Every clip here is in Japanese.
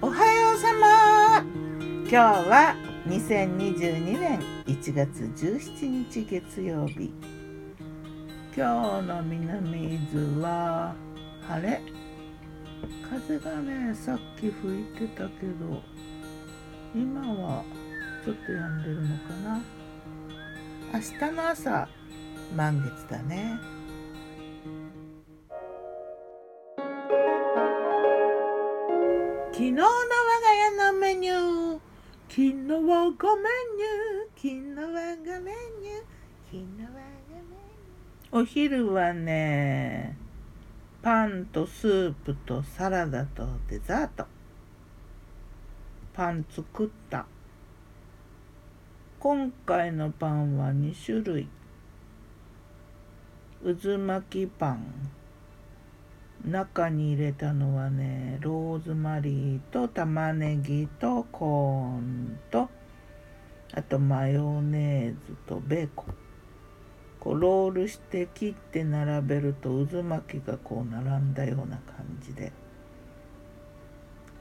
おはようさま今日は2022年1月17日月曜日今日の南伊豆は晴れ。風がねさっき吹いてたけど今はちょっと止んでるのかな。明日の朝満月だね。昨日の我が家のメニュー。昨日はごメニュー。昨日はごメニュー。昨日はごメニュー。お昼はねパンとスープとサラダとデザート。パン作った。今回のパンは2種類。渦巻きパン。中に入れたのはねローズマリーと玉ねぎとコーンとあとマヨネーズとベーコン。こうロールして切って並べると渦巻きがこう並んだような感じで。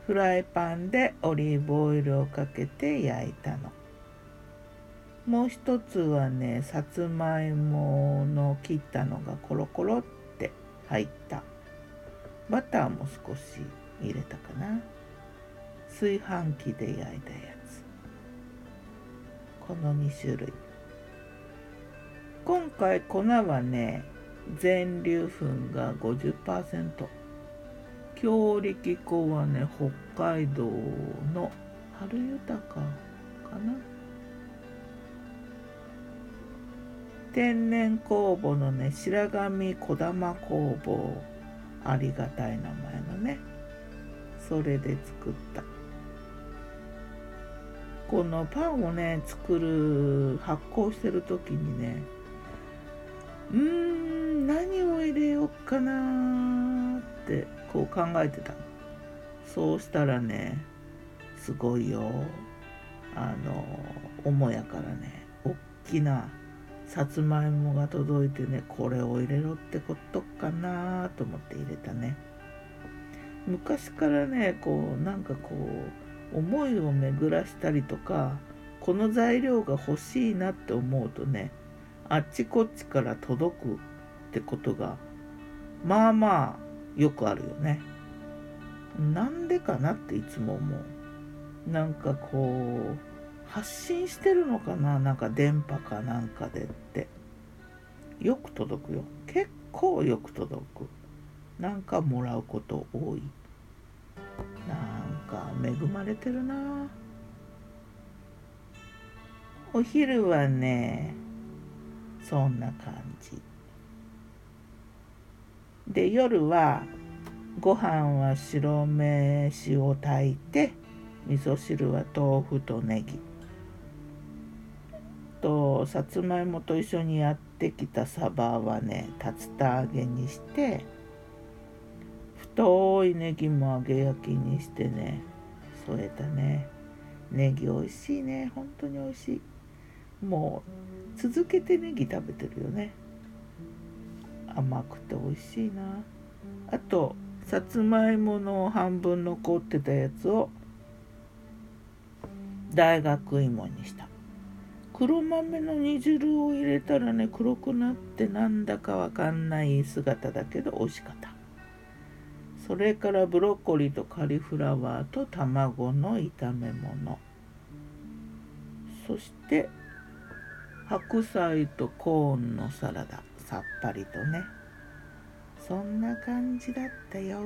フライパンでオリーブオイルをかけて焼いたの。もう一つはねさつまいもの切ったのがコロコロって入った。バターも少し入れたかな。炊飯器で焼いたやつ。この2種類。今回粉はね全粒粉が50%強力粉はね北海道の春豊かかな。天然酵母のね白神小玉工房ありがたい名前のね。それで作った。このパンをね作る発酵してる時にねうーん何を入れようかなってこう考えてたそうしたらねすごいよあの母屋からねおっきなさつまいもが届いてねこれを入れろってことかなと思って入れたね。昔からねこうなんかこう思いを巡らしたりとかこの材料が欲しいなって思うとねあっちこっちから届くってことがまあまあよくあるよね。なんでかなっていつも思う。なんかこう発信してるのかな？なんか電波かなんかでって。よく届くよ。結構よく届く。なんかもらうこと多い。なんか恵まれてるな。お昼はねそんな感じ。で夜はご飯は白飯を炊いて味噌汁は豆腐とネギ。とさつまいもと一緒にやってきたサバはね竜田揚げにして太いネギも揚げ焼きにしてね添えたね。ネギ美味しいね。本当に美味しい。もう続けてネギ食べてるよね。甘くて美味しいな。あとさつまいもの半分残ってたやつを大学芋にした。黒豆の煮汁を入れたらね黒くなってなんだかわかんない姿だけど美味しかった。それからブロッコリーとカリフラワーと卵の炒め物。そして白菜とコーンのサラダ。さっぱりとね。そんな感じだったよ。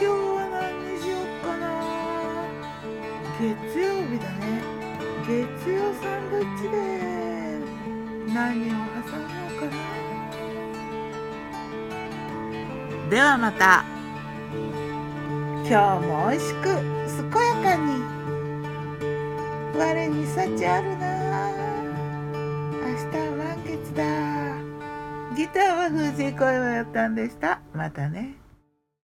今日は何にしようかな。月曜日だね。月曜サンドイッチで。何を挟もうかな。ではまた。今日も美味しく健やかに。我に幸あるな。明日は満月だ。ギターは藤井声をやったんでした。またね。